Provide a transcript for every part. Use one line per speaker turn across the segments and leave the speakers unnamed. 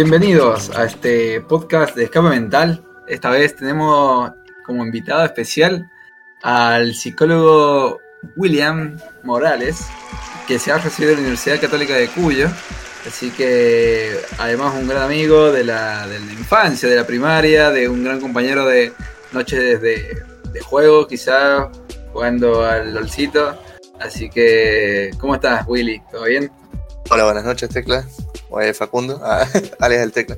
Bienvenidos a este podcast de Escape Mental. Esta vez tenemos como invitado especial al psicólogo William Morales, que se ha recibido en la Universidad Católica de Cuyo. Así que además un gran amigo de la, de infancia, de la primaria, de un gran compañero de noches de, de juego, quizá jugando al LOLcito. Así que, ¿cómo estás, Willy? ¿Todo bien?
Hola, buenas noches, Tecla. Oye, Facundo, ah, alias el Tecla.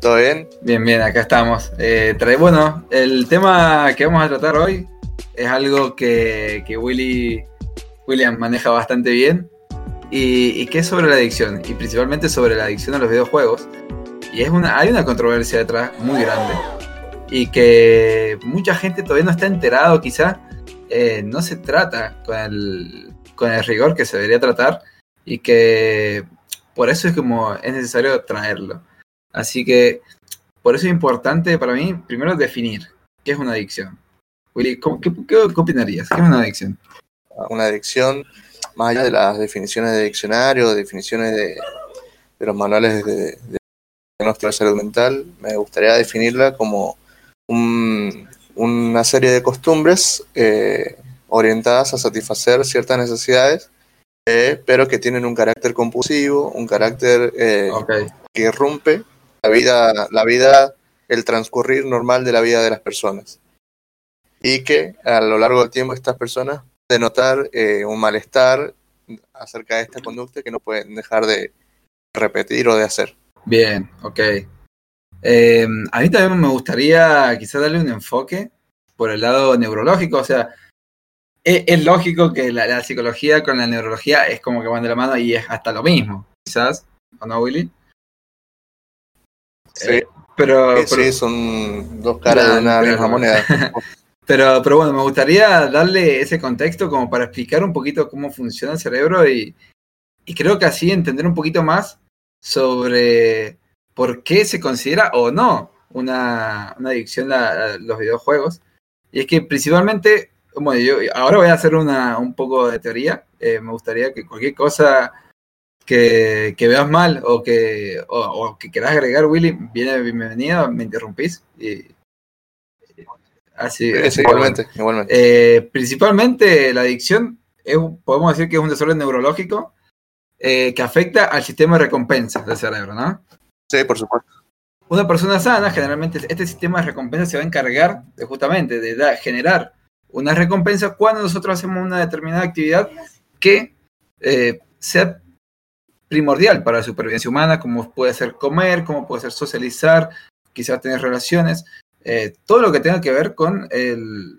¿Todo bien?
Bien, bien, acá estamos. Eh, trae, bueno, el tema que vamos a tratar hoy es algo que, que Willy, William maneja bastante bien y, y, que es sobre la adicción, y principalmente sobre la adicción a los videojuegos. Y es una, hay una controversia detrás muy grande y que mucha gente todavía no está enterado, quizá eh, no se trata con el, con el rigor que se debería tratar y que por eso es como es necesario traerlo. Así que por eso es importante para mí primero definir qué es una adicción. Willy, ¿qué, opinarías? ¿Qué es una adicción?
Una adicción, más allá de las definiciones de diccionario, definiciones de, los manuales de, de nuestra salud mental, me gustaría definirla como un, una serie de costumbres eh, orientadas a satisfacer ciertas necesidades, eh, pero que tienen un carácter compulsivo, un carácter eh, okay. que irrumpe la vida, la vida, el transcurrir normal de la vida de las personas. Y que a lo largo del tiempo estas personas denotar eh, un malestar acerca de esta conducta que no pueden dejar de repetir o de hacer.
Bien, ok. Eh, a mí también me gustaría quizás darle un enfoque por el lado neurológico, o sea, es, es lógico que la, la, psicología con la neurología es como que van de la mano y es hasta lo mismo, quizás, ¿o no, Willy?
Sí, eh, pero, sí, pero, son dos caras de una misma moneda.
pero, pero bueno, me gustaría darle ese contexto como para explicar un poquito cómo funciona el cerebro y, y creo que así entender un poquito más sobre por qué se considera o no una, una adicción a, a, los videojuegos. Y es que principalmente, yo ahora voy a hacer una, un poco de teoría. Eh, me gustaría que cualquier cosa que, que veas mal o que, o, o, que quieras agregar, Willy, viene bienvenido, me interrumpís. Y,
así, sí, igualmente, igualmente.
Eh, principalmente la adicción, es, podemos decir que es un desorden neurológico eh, que afecta al sistema de recompensa del cerebro, ¿no?
Sí, por supuesto.
Una persona sana, generalmente este sistema de recompensa se va a encargar de, justamente de da, generar una recompensa cuando nosotros hacemos una determinada actividad que eh, sea primordial para la supervivencia humana, como puede ser comer, como puede ser socializar, quizás tener relaciones, eh, todo lo que tenga que ver con el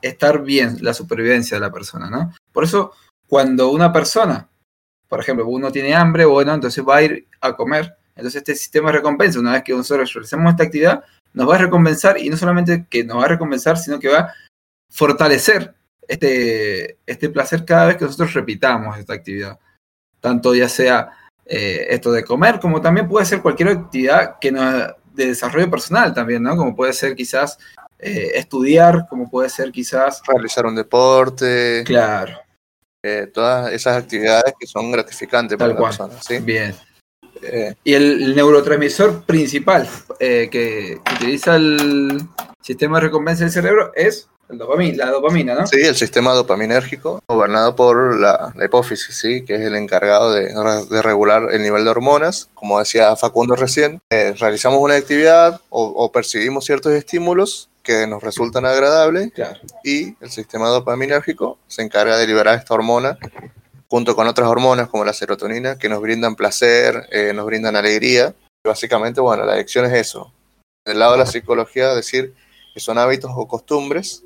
estar bien, la supervivencia de la persona, ¿no? Por eso, cuando una persona, por ejemplo, uno tiene hambre, bueno, entonces va a ir a comer, entonces este sistema de recompensa, una vez que nosotros realizamos esta actividad, nos va a recompensar y no solamente que nos va a recompensar, sino que va fortalecer este, este placer cada vez que nosotros repitamos esta actividad. Tanto ya sea eh, esto de comer, como también puede ser cualquier actividad que nos, de desarrollo personal también, ¿no? Como puede ser quizás eh, estudiar, como puede ser quizás...
Realizar un deporte.
Claro.
Eh, todas esas actividades que son gratificantes
Tal
para
cual.
la persona. ¿sí?
Bien. Y el, neurotransmisor principal que, que, utiliza el sistema de recompensa del cerebro es el la dopamina, ¿no?
Sí, el sistema dopaminérgico, gobernado por la, la hipófisis, ¿sí? que es el encargado de, de, regular el nivel de hormonas. Como decía Facundo recién, eh, realizamos una actividad o, o, percibimos ciertos estímulos que nos resultan agradables
claro.
y el sistema dopaminérgico se encarga de liberar esta hormona junto con otras hormonas como la serotonina, que nos brindan placer, eh, nos brindan alegría. Básicamente, bueno, la adicción es eso. Del lado de la psicología, decir que son hábitos o costumbres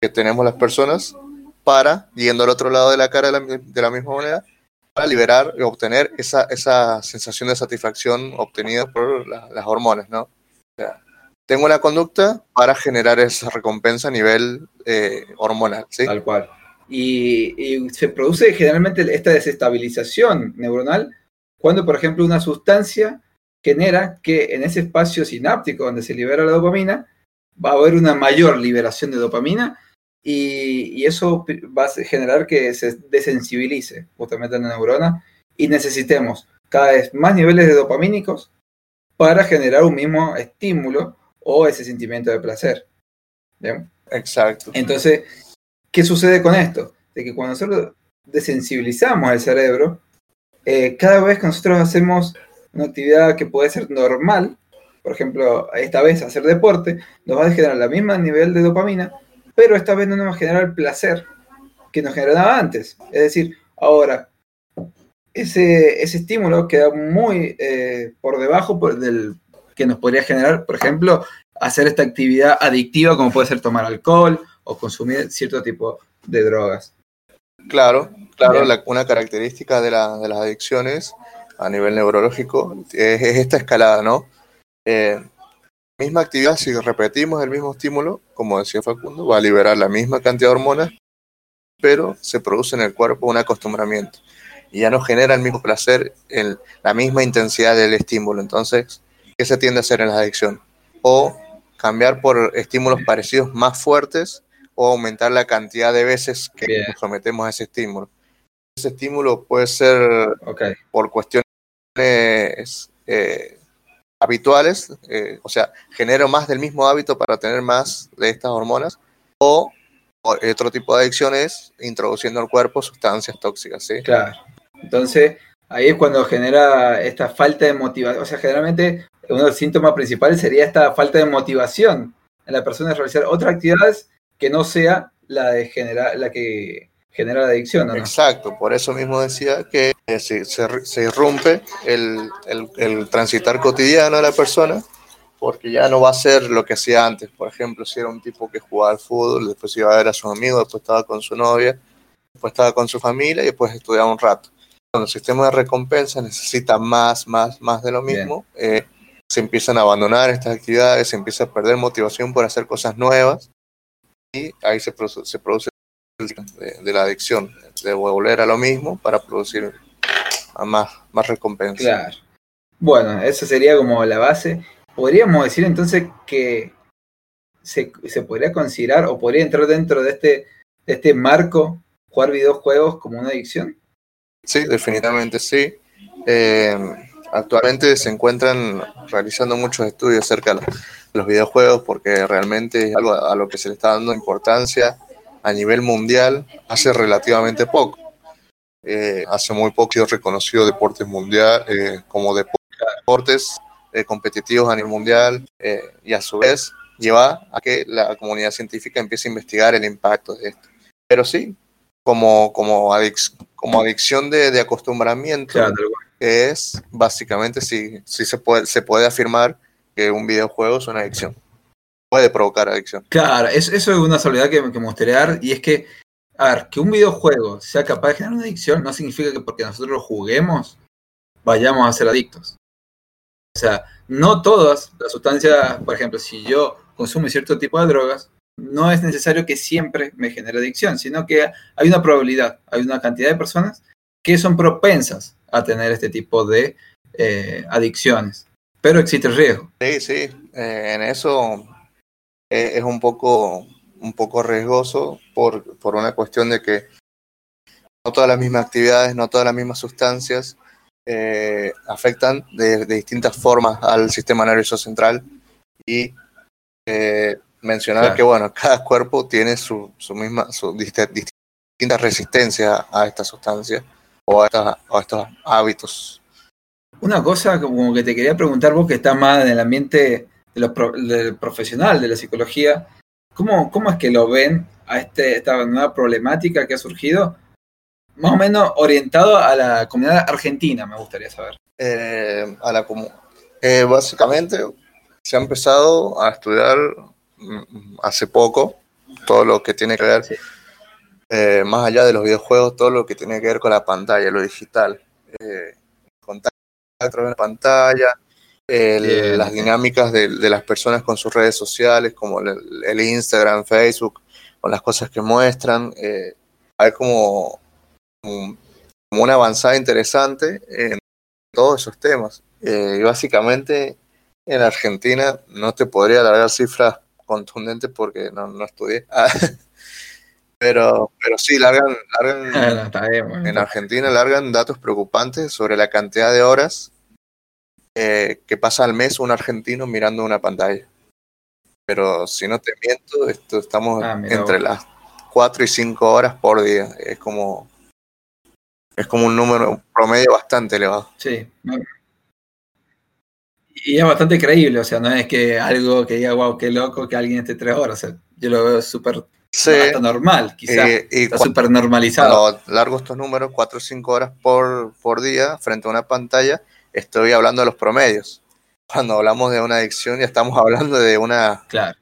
que tenemos las personas para, yendo al otro lado de la cara de la, misma manera, para liberar y obtener esa, esa sensación de satisfacción obtenida por la, las hormonas, ¿no? Tengo una conducta para generar esa recompensa a nivel eh, hormonal.
Tal cual y, se produce generalmente esta desestabilización neuronal cuando, por ejemplo, una sustancia genera que en ese espacio sináptico donde se libera la dopamina va a haber una mayor liberación de dopamina y, y eso va a generar que se desensibilice justamente la neurona y necesitemos cada vez más niveles de dopamínicos para generar un mismo estímulo o ese sentimiento de placer. ¿Bien?
Exacto.
Entonces, ¿qué sucede con esto? De que cuando nosotros desensibilizamos el cerebro, eh, cada vez que nosotros hacemos una actividad que puede ser normal, por ejemplo, esta vez hacer deporte, nos va a generar la misma nivel de dopamina, pero esta vez no nos va a generar el placer que nos generaba antes. Es decir, ahora, ese, ese estímulo queda muy eh, por debajo del que nos podría generar, por ejemplo, hacer esta actividad adictiva como puede ser tomar alcohol o consumir cierto tipo de drogas.
Claro, claro, una característica de, la, de, las adicciones a nivel neurológico es, esta escalada, ¿no? Eh, misma actividad, si repetimos el mismo estímulo, como decía Facundo, va a liberar la misma cantidad de hormonas, pero se produce en el cuerpo un acostumbramiento y ya no genera el mismo placer, en la misma intensidad del estímulo. Entonces, ¿qué se tiende a hacer en la adicción? O cambiar por estímulos parecidos más fuertes o aumentar la cantidad de veces que nos sometemos a ese estímulo. Ese estímulo puede ser por cuestiones eh, habituales, eh, o sea, genero más del mismo hábito para tener más de estas hormonas, o, otro tipo de adicciones introduciendo al cuerpo sustancias tóxicas, ¿sí?
Claro. Entonces, ahí es cuando genera esta falta de motivación. O sea, generalmente uno de los síntomas principales sería esta falta de motivación en la persona de realizar otras actividades que no sea la de generar, la que genera la adicción. ¿no?
Exacto, por eso mismo decía que se, se, irrumpe el, el, transitar cotidiano de la persona, porque ya no va a ser lo que hacía antes. Por ejemplo, si era un tipo que jugaba al fútbol, después iba a ver a sus amigos, después estaba con su novia, después estaba con su familia y después estudiaba un rato. Cuando el sistema de recompensa necesita más, más, más de lo mismo, eh, se empiezan a abandonar estas actividades, se empieza a perder motivación por hacer cosas nuevas y ahí se produce, se produce de, la adicción, de volver a lo mismo para producir más, más recompensa.
Claro. Bueno, esa sería como la base. Podríamos decir entonces que se, se podría considerar o podría entrar dentro de este, de este marco jugar videojuegos como una adicción.
Sí, definitivamente sí. Eh, actualmente se encuentran realizando muchos estudios acerca de los videojuegos porque realmente es algo a lo que se le está dando importancia a nivel mundial hace relativamente poco. Eh, hace muy poco sido reconocido deportes mundial eh, como deportes competitivos a nivel mundial y a su vez lleva a que la comunidad científica empiece a investigar el impacto de esto. Pero sí, como, como, como adicción de, de acostumbramiento, es básicamente si, si se, puede, se puede afirmar que un videojuego es una adicción. Puede provocar adicción.
Claro, eso, es una soledad que, me gustaría dar, y es que, que un videojuego sea capaz de generar una adicción no significa que porque nosotros lo juguemos vayamos a ser adictos. O sea, no todas las sustancias, por ejemplo, si yo consumo cierto tipo de drogas, no es necesario que siempre me genere adicción, sino que hay una probabilidad, hay una cantidad de personas que son propensas a tener este tipo de eh, adicciones, pero existe riesgo.
Sí, sí, eh, en eso eh, es un poco, un poco riesgoso por, por una cuestión de que no todas las mismas actividades, no todas las mismas sustancias afectan de, distintas formas al sistema nervioso central y mencionar que, bueno, cada cuerpo tiene su, su misma, su distinta resistencia a esta sustancia o a, estos hábitos.
Una cosa como que te quería preguntar vos que estás más en el ambiente de del profesional de la psicología, ¿cómo, ¿cómo es que lo ven a este, esta nueva problemática que ha surgido? Más o menos orientado a la comunidad argentina, me gustaría saber.
Eh, a la eh, básicamente se ha empezado a estudiar Mm, hace poco, todo lo que tiene que ver, eh, más allá de los videojuegos, todo lo que tiene que ver con la pantalla, lo digital. Eh, contacto a través de la pantalla, las dinámicas de, las personas con sus redes sociales, como el, Instagram, Facebook, con las cosas que muestran. Eh, hay como, como, una avanzada interesante en todos esos temas. y básicamente en Argentina no te podría dar cifras contundente porque no, no estudié. pero, pero sí, largan, largan en Argentina largan datos preocupantes sobre la cantidad de horas eh, que pasa al mes un argentino mirando una pantalla. Pero si no te miento, esto, estamos
Ah,
entre
vos.
las 4 y 5 horas por día. Es como, es como un número un promedio bastante elevado.
Sí. Y es bastante creíble, o sea, no es que algo que diga, wow, qué loco que alguien esté tres horas. O sea, yo lo veo súper
Sí,
normal, quizás.
eh,
está súper normalizado.
largo estos números, 4 o 5 horas por, por día frente a una pantalla, estoy hablando de los promedios. Cuando hablamos de una adicción, ya estamos hablando de una
Claro.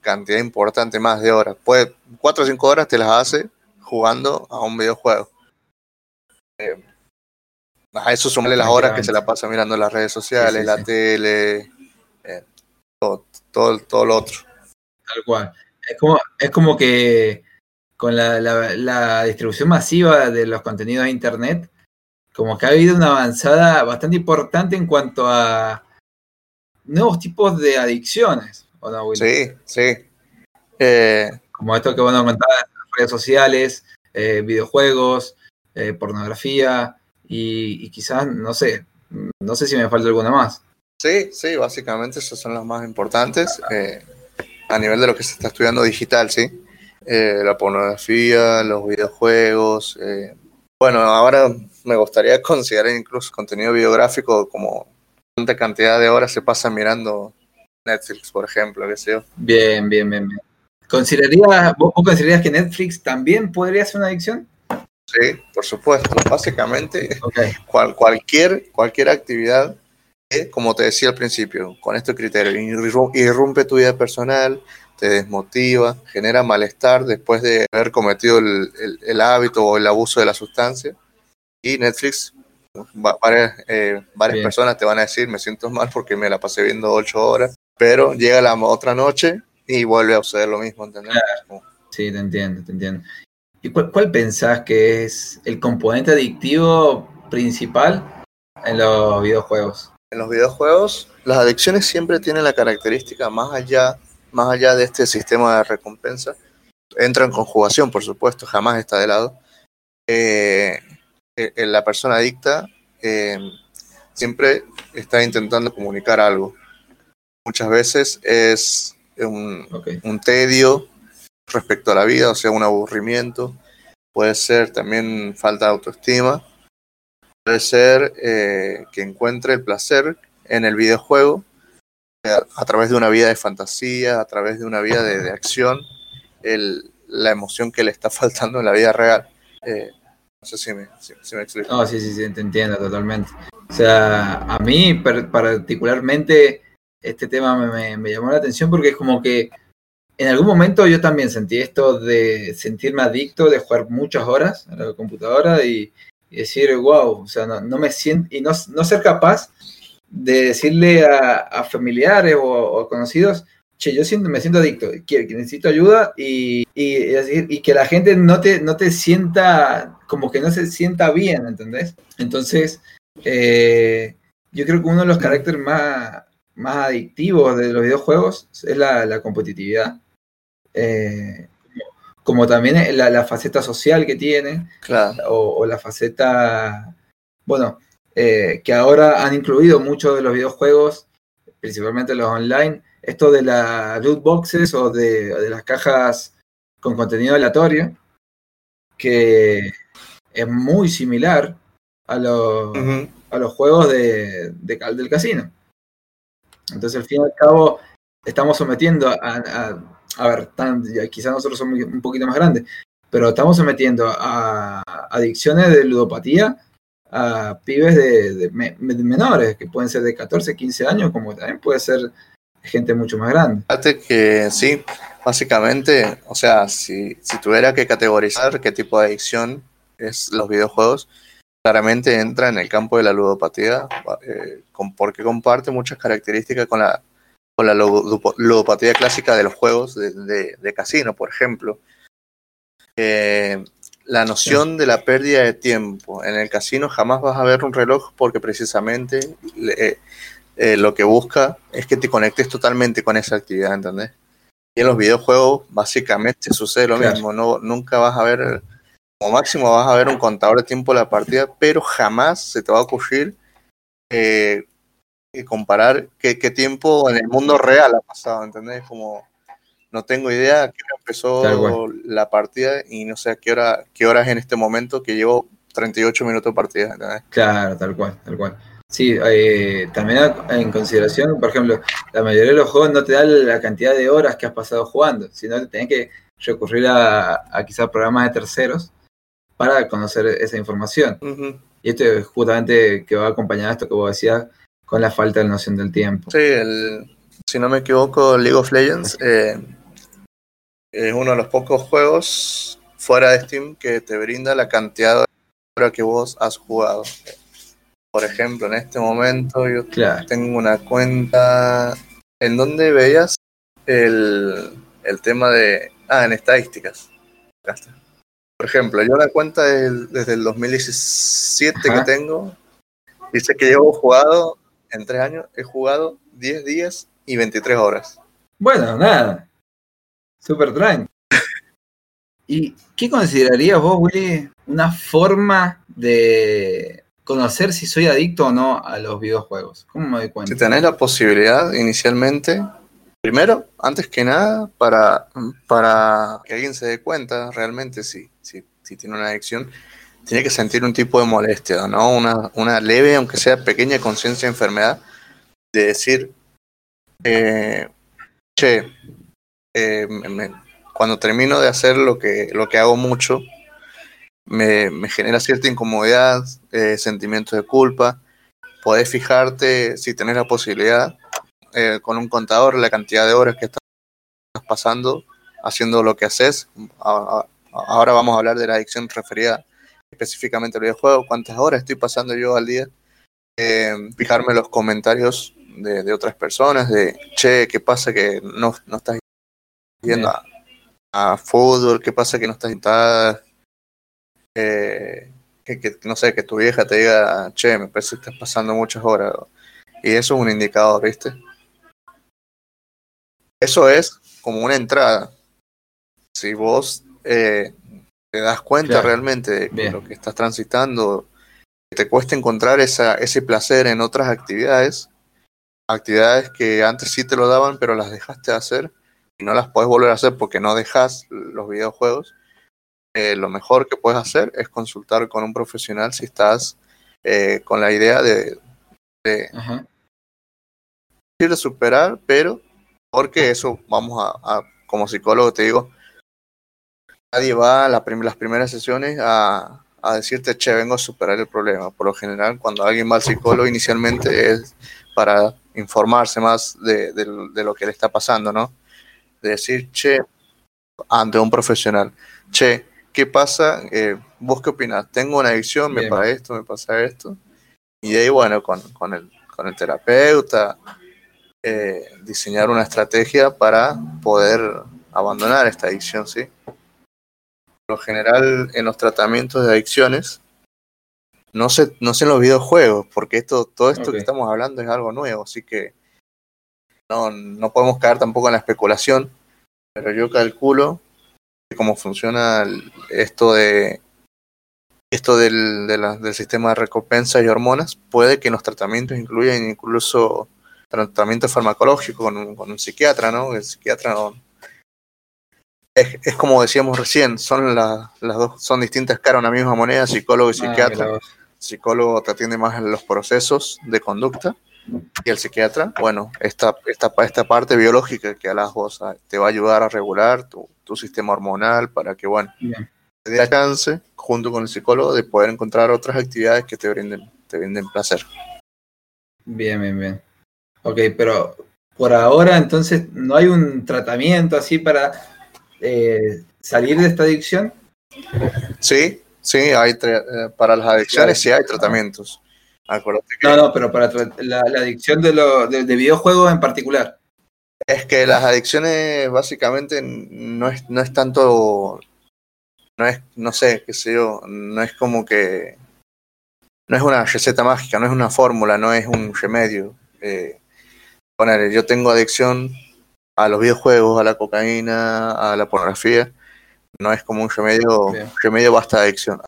cantidad importante más de horas. Pues 4 o 5 horas te las hace jugando a un videojuego. Eh, a eso sumarle las horas que se la pasa mirando las redes sociales,
Sí, sí,
la
sí.
tele, eh, todo, todo, todo lo otro.
Tal cual. Es como, es como que con la, la- la distribución masiva de los contenidos de Internet, como que ha habido una avanzada bastante importante en cuanto a nuevos tipos de adicciones, ¿o no, Will?
Sí, sí. Eh,
Como esto que bueno contabas, redes sociales, eh, videojuegos, eh, pornografía y, y quizás, no sé, no sé si me falta alguna más.
Sí, sí, básicamente esas son las más importantes eh, a nivel de lo que se está estudiando digital, sí. La pornografía, los videojuegos. Bueno, ahora me gustaría considerar incluso contenido videográfico como cuánta cantidad de horas se pasan mirando Netflix, por ejemplo, qué sé yo.
Bien, bien, bien, bien. ¿Considerarías, vos, vos considerarías que Netflix también podría ser una adicción?
Sí, por supuesto. Básicamente cual- cualquier, cualquier actividad que, como te decía al principio, con este criterio, irru- irrumpe tu vida personal, te desmotiva, genera malestar después de haber cometido el, el- el hábito o el abuso de la sustancia. Y Netflix, va- varias, eh, varias
Bien.
personas te van a decir, me siento mal porque me la pasé viendo ocho horas, pero llega la otra noche y vuelve a suceder lo mismo, ¿entendés?
Sí, te entiendo, te entiendo. ¿Y cuál, cuál pensás que es el componente adictivo principal en los videojuegos?
En los videojuegos, las adicciones siempre tienen la característica más allá, más allá de este sistema de recompensa, entra en conjugación, por supuesto, jamás está de lado. Eh, eh, eh, la persona adicta eh, siempre está intentando comunicar algo. Muchas veces es un, tedio respecto a la vida, o sea, un aburrimiento. Puede ser también falta de autoestima. Puede ser eh, que encuentre el placer en el videojuego a través de una vida de fantasía, a través de una vida de, de acción, el- la emoción que le está faltando en la vida real. Eh, no sé si me, si- si me explico.
no, sí, sí, sí, te entiendo totalmente. O sea, a mí particularmente este tema me, me- me llamó la atención porque es como que en algún momento yo también sentí esto de sentirme adicto, de jugar muchas horas a la computadora y, y decir, wow, o sea, no, no me siento, y no, no ser capaz de decirle a, a familiares o, o conocidos, che, yo siento, me siento adicto, que necesito ayuda y, y, que la gente no te, no te sienta, como que no se sienta bien, ¿entendés? Entonces, eh, yo creo que uno de los caracteres más, más adictivos de los videojuegos es la, la competitividad. Eh, como también la, la faceta social que tiene,
Claro,
o, o la faceta, bueno, eh, que ahora han incluido muchos de los videojuegos, principalmente los online, esto de las loot boxes o de, de las cajas con contenido aleatorio, que es muy similar a, los
Ujú.
a los juegos de, de del casino. Entonces, al fin y al cabo, estamos sometiendo a, a, a ver, tan, ya quizás nosotros somos un poquito más grandes, pero estamos sometiendo a adicciones de ludopatía a pibes de, de me- de menores, que pueden ser de 14, 15 años, como también puede ser gente mucho más grande.
Que sí, básicamente, o sea, si, si tuviera que categorizar qué tipo de adicción es los videojuegos, claramente entra en el campo de la ludopatía, eh, porque comparte muchas características con la, con la ludo- ludopatía clásica de los juegos de, de- casino, por ejemplo. Eh, la noción de la pérdida de tiempo. En el casino jamás vas a ver un reloj porque precisamente le- eh, lo que busca es que te conectes totalmente con esa actividad, ¿entendés? Y en los videojuegos básicamente sucede lo
Claro.
mismo, no, nunca vas a ver, como máximo vas a ver un contador de tiempo de la partida, pero jamás se te va a ocurrir eh, que comparar qué, qué tiempo en el mundo real ha pasado, ¿entendés? Como no tengo idea a qué hora empezó la partida y no sé a qué hora, qué hora es en este momento que llevo 38 minutos de partida, ¿entendés?
Claro, tal cual, tal cual. Sí, eh, también en consideración, por ejemplo, la mayoría de los juegos no te da la cantidad de horas que has pasado jugando, sino que tenés que recurrir a, a quizás programas de terceros para conocer esa información. Y esto es justamente que va acompañado a esto que vos decías con la falta de noción del tiempo.
Sí, el, si no me equivoco, League of Legends eh, es uno de los pocos juegos fuera de Steam que te brinda la cantidad de horas que vos has jugado. Por ejemplo, en este momento yo tengo una cuenta en donde veías el, el tema de... Ah, en estadísticas. Por ejemplo, yo la cuenta desde el 2017 que tengo, dice que llevo jugado, en tres años, he jugado 10 días y 23 horas.
Bueno, nada. Super tranqui. ¿Y qué considerarías vos, Willy, una forma de conocer si soy adicto o no a los videojuegos? ¿Cómo me doy cuenta?
Si tenés la posibilidad inicialmente, primero, antes que nada, para, para que alguien se dé cuenta realmente si, si, tiene una adicción, tiene que sentir un tipo de molestia, ¿no? Una, una leve, aunque sea pequeña conciencia de enfermedad, de decir, eh, che, eh, cuando termino de hacer lo que, lo que hago mucho, me, genera cierta incomodidad, eh, sentimientos de culpa. Podés fijarte, si tenés la posibilidad, eh, con un contador, la cantidad de horas que estás pasando haciendo lo que haces. Ahora vamos a hablar de la adicción referida específicamente al videojuego. ¿Cuántas horas estoy pasando yo al día? fijarme los comentarios de, otras personas, de, che, ¿qué pasa que no, no estás yendo a, fútbol, qué pasa que no estás sentada, eh, que, no sé, que tu vieja te diga, che, me parece que estás pasando muchas horas. Y eso es un indicador, ¿viste? Eso es como una entrada. Si vos eh, te das cuenta realmente de lo que estás transitando, te cuesta encontrar esa, ese placer en otras actividades, actividades que antes sí te lo daban, pero las dejaste de hacer, y no las puedes volver a hacer porque no dejas los videojuegos, eh, lo mejor que puedes hacer es consultar con un profesional si estás eh, con la idea de, de, de, superar, pero porque eso vamos a, como psicólogo te digo, nadie va a las primeras sesiones a, a decirte, che, vengo a superar el problema. Por lo general, cuando alguien va al psicólogo inicialmente es para informarse más de, de lo que le está pasando, ¿no? de decir, che, ante un profesional, che, ¿qué pasa? Eh, ¿Vos qué opinas? Tengo una adicción, me pasa esto, me pasa esto. Y de ahí, bueno, con, con, el, con el terapeuta, eh, diseñar una estrategia para poder abandonar esta adicción, ¿sí? Por lo general, en los tratamientos de adicciones, no sé, no sé en los videojuegos, porque esto, todo esto que estamos hablando es algo nuevo, así que no, no podemos caer tampoco en la especulación, pero yo calculo cómo funciona esto de esto del, del sistema de recompensa y hormonas, puede que los tratamientos incluyan incluso tratamiento farmacológico con un, con un psiquiatra, ¿no? El psiquiatra es, es, como decíamos recién, son las dos, son distintas caras una misma moneda, psicólogo y ah, psiquiatra. psicólogo te atiende más en los procesos de conducta y el psiquiatra, bueno, esta, esta, esta parte biológica que a las vos te va a ayudar a regular tu, tu sistema hormonal para que, bueno, te dé chance, junto con el psicólogo, de poder encontrar otras actividades que te brinden, te brinden placer.
Bien, bien, bien. Ok, pero por ahora entonces no hay un tratamiento así para eh, salir de esta adicción.
Sí, sí, hay eh, para las adicciones sí hay tratamientos.
No, no, pero para la, adicción de, lo, de, videojuegos en particular.
Es que las adicciones básicamente no es, no es tanto, no es, no sé, qué sé yo, no es como que, no es una receta mágica, no es una fórmula, no es un remedio. Eh, poner, yo tengo adicción a los videojuegos, a la cocaína, a la pornografía, no es como un remedio, remedio basta adicción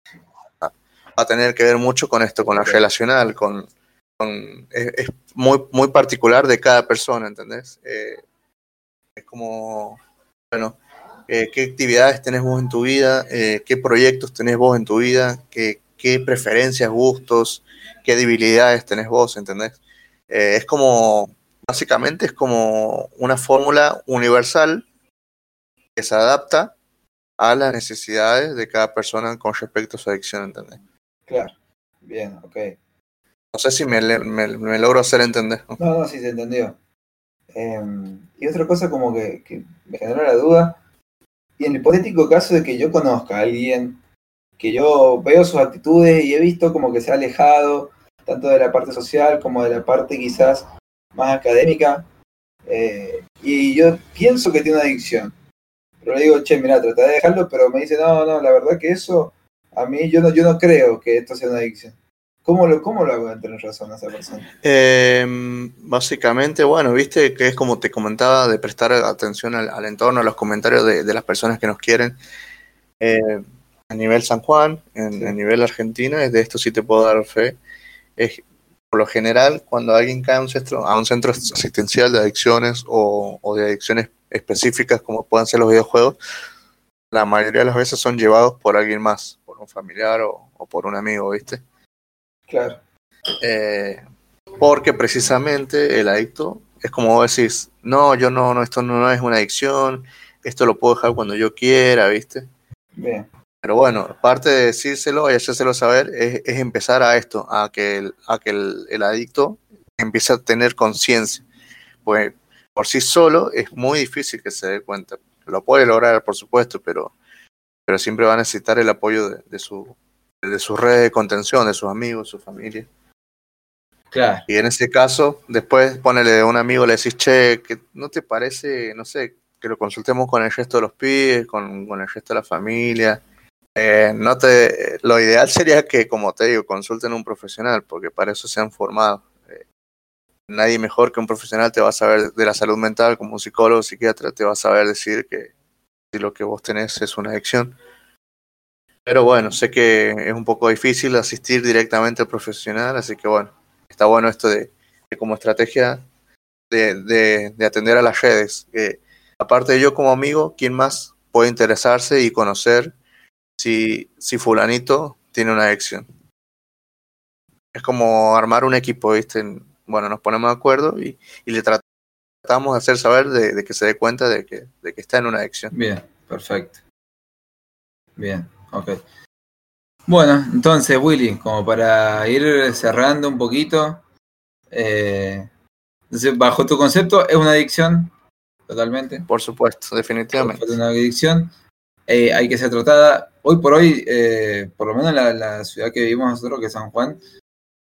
va a tener que ver mucho con esto, con la relacional, con, es, muy, muy particular de cada persona, ¿entendés? Eh, es como, bueno, eh, qué actividades tenés vos en tu vida, eh, qué proyectos tenés vos en tu vida, qué, qué preferencias, gustos, qué debilidades tenés vos, ¿entendés? es como, básicamente es como una fórmula universal que se adapta a las necesidades de cada persona con respecto a su adicción, ¿entendés?
Claro, bien, ok.
No sé si me, me, logro hacer entender.
No, no, sí se entendió. Em, y otra cosa como que, que, me generó la duda, y en el hipotético caso de que yo conozca a alguien, que yo veo sus actitudes y he visto como que se ha alejado tanto de la parte social como de la parte quizás más académica, eh, y yo pienso que tiene una adicción. Pero le digo, che, mira, trata de dejarlo, pero me dice, no, no, la verdad que eso, a mí yo no, yo no creo que esto sea una adicción. ¿Cómo lo, cómo lo hago tener razón a esa persona?
Eh, básicamente, bueno, viste que es como te comentaba, de prestar atención al, entorno, a los comentarios de, las personas que nos quieren. Eh, a nivel San Juan, en, a nivel Argentina, de esto sí te puedo dar fe. Es, por lo general, cuando alguien cae a un centro, a un centro asistencial de adicciones o, o de adicciones específicas como puedan ser los videojuegos, la mayoría de las veces son llevados por alguien más, por un familiar o, o por un amigo, ¿viste?
Claro.
Eh, porque precisamente el adicto es como vos decís, no, yo no, no, esto no, es una adicción, esto lo puedo dejar cuando yo quiera, ¿viste?
Bien.
Pero bueno, parte de decírselo y hacérselo saber es, empezar a esto, a que el, a que el, adicto empiece a tener conciencia. Pues por sí solo es muy difícil que se dé cuenta. Lo puede lograr, por supuesto, pero, pero siempre va a necesitar el apoyo de su, de sus redes de contención, de sus amigos, su familia.
Claro.
Y en ese caso, después ponele a un amigo, le decís, che, que no te parece, no sé, que lo consultemos con el resto de los pibes, con, con el resto de la familia. Eh, no te, lo ideal sería que, como te digo, consulten a un profesional, porque para eso se han formado. Eh, nadie mejor que un profesional te va a saber de la salud mental, como un psicólogo psiquiatra, te va a saber decir que si lo que vos tenés es una adicción. Pero bueno, sé que es un poco difícil asistir directamente al profesional, así que bueno, está bueno esto de, como estrategia de, de, atender a las redes. aparte de yo como amigo, ¿quién más puede interesarse y conocer si, si fulanito tiene una adicción? Es como armar un equipo, ¿viste? Bueno, nos ponemos de acuerdo y, y le tratamos de hacer saber de, de, que se dé cuenta de que, de que está en una adicción.
Bien, perfecto. Bien. Ok. Bueno, entonces, Willy, como para ir cerrando un poquito, eh, bajo tu concepto, ¿es una adicción? Totalmente.
Por supuesto, definitivamente.
Es una adicción. Eh, hay que ser tratada. Hoy por hoy, eh, por lo menos en la, la, ciudad que vivimos nosotros, que es San Juan,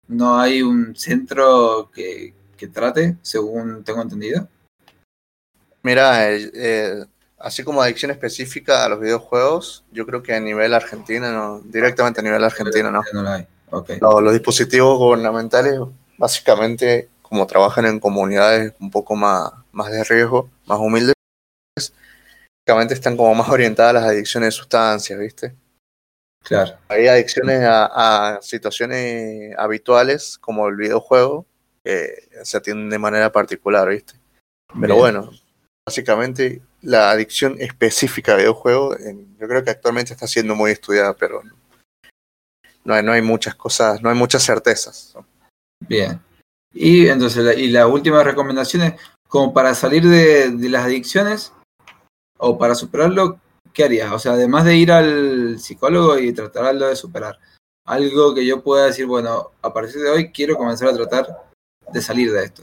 no hay un centro que, que trate, según tengo entendido.
Mira, eh, así como adicción específica a los videojuegos, yo creo que a nivel argentino, no, directamente a nivel argentino, no.
no
los dispositivos gubernamentales, básicamente, como trabajan en comunidades un poco más, más de riesgo, más humildes, básicamente están como más orientadas a las adicciones de sustancias, ¿viste?
Claro.
Hay adicciones a, a situaciones habituales, como el videojuego, que se atienden de manera particular, ¿viste? Pero bueno, básicamente la adicción específica a videojuegos, yo creo que actualmente está siendo muy estudiada, pero no hay, no hay muchas cosas, no hay muchas certezas.
Bien. Y entonces, la, y la última recomendación es, como para salir de, de, las adicciones o para superarlo, ¿qué harías? O sea, además de ir al psicólogo y tratarlo de superar, algo que yo pueda decir, bueno, a partir de hoy quiero comenzar a tratar de salir de esto.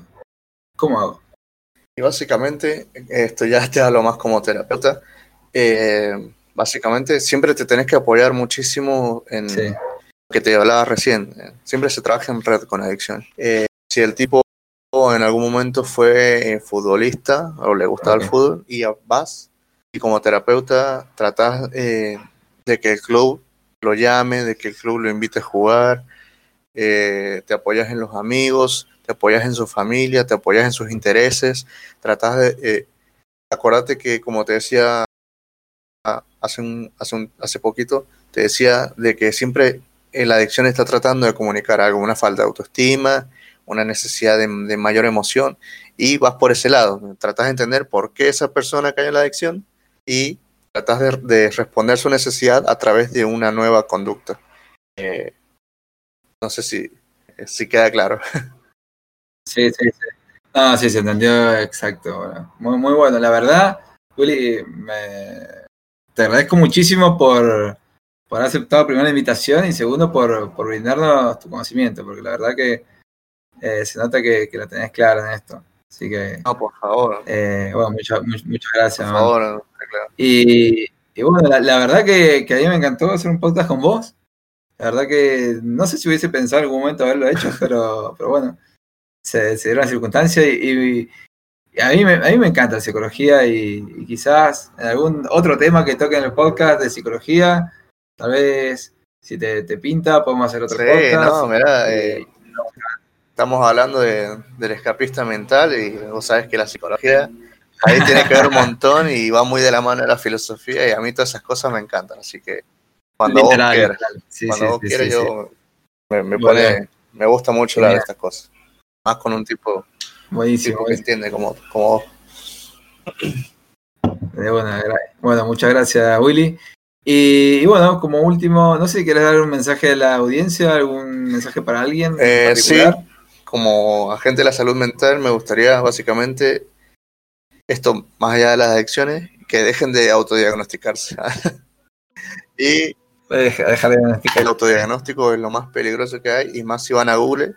¿Cómo hago?
Y básicamente, esto ya te hablo más como terapeuta, eh, básicamente siempre te tenés que apoyar muchísimo en lo que te hablaba recién. Siempre se trabaja en red con adicción. Eh, si el tipo en algún momento fue eh, futbolista o le gustaba el fútbol y vas y como terapeuta tratás de que el club lo llame, de que el club lo invite a jugar, te apoyas en los amigos, te apoyas en su familia, te apoyas en sus intereses, tratas de... Eh, acordate que, como te decía hace, un, hace, hace poquito, te decía de que siempre en la adicción está tratando de comunicar algo, una falta de autoestima, una necesidad de, mayor emoción y vas por ese lado, tratas de entender por qué esa persona cayó en la adicción y tratas de, de responder su necesidad a través de una nueva conducta. Eh, no sé si queda claro.
Sí, sí, sí. No, sí, se entendió exacto. Bueno, muy, muy bueno. La verdad, Willy, me... te agradezco muchísimo por, por haber aceptado primero la invitación y segundo por, por brindarnos tu conocimiento, porque la verdad que eh, se nota que, que la tenés clara en esto. Así que,
No, por favor.
eh, bueno, muchas, muchas, muchas gracias.
Por favor, no, claro.
Y, y bueno, la, la verdad que, que a mí me encantó hacer un podcast con vos. La verdad que no sé si hubiese pensado en algún momento haberlo hecho, pero, pero bueno, se, se dieron las circunstancias y, a, mí me, a mí me encanta la psicología y, y quizás en algún otro tema que toque en el podcast de psicología, tal vez si te, te pinta podemos hacer otro
Sí,
podcast.
no, mirá, eh, estamos hablando de, del escapista mental y vos sabes que la psicología ahí tiene que ver un montón y va muy de la mano de la filosofía y a mí todas esas cosas me encantan, así que cuando
literal,
vos quieras.
Sí,
cuando
sí,
vos
sí,
quieras yo me, pone, me gusta mucho hablar de estas cosas, más con un tipo.
Buenísimo.
tipo que entiende como, como vos.
Gra- bueno, muchas gracias, Willy. Y, y bueno, como último, no sé si querés dar un mensaje a la audiencia, algún mensaje para alguien en
Eh, sí, como agente de la salud mental me gustaría básicamente esto, más allá de las adicciones, que dejen de autodiagnosticarse. y
Deja, deja de
el autodiagnóstico es lo más peligroso que hay, y más si van a Google,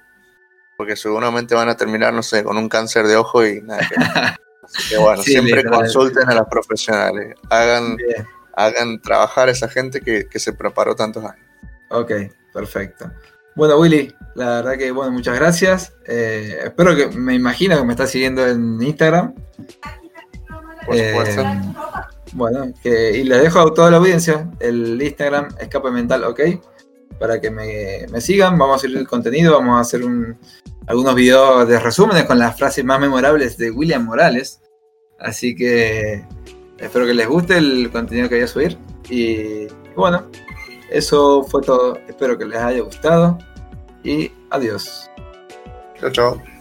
porque seguramente van a terminar, no sé, con un cáncer de ojo y nada que. Así que bueno,
Sí,
siempre consulten a los profesionales, hagan,
Bien,
hagan trabajar a esa gente que, que se preparó tantos años.
ok, perfecto. Bueno, Willy, la verdad que, bueno, muchas gracias. Eh, espero que, me imagino que me estás siguiendo en Instagram.
Por
Eh,
supuesto.
bueno, que, y les dejo a toda la audiencia el Instagram Escape Mental, ok, para que me, me sigan. Vamos a subir el contenido, vamos a hacer un- algunos videos de resúmenes con las frases más memorables de William Morales. Así que espero que les guste el contenido que voy a subir. Y bueno, eso fue todo. Espero que les haya gustado. Y adiós.
Chao, chao.